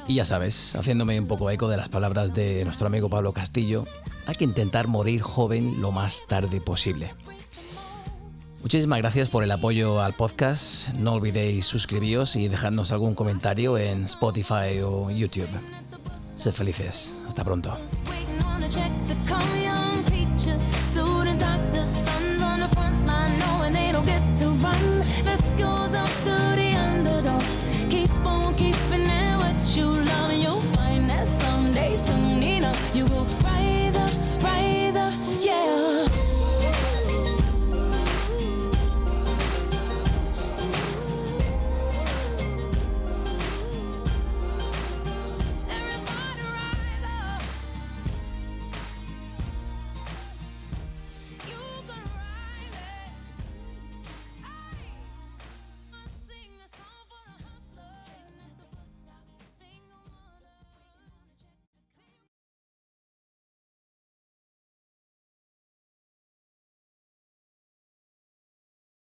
Y ya sabes, haciéndome un poco eco de las palabras de nuestro amigo Pablo Castillo, hay que intentar morir joven lo más tarde posible. Muchísimas gracias por el apoyo al podcast. No olvidéis suscribiros y dejadnos algún comentario en Spotify o YouTube. Sed felices. Hasta pronto.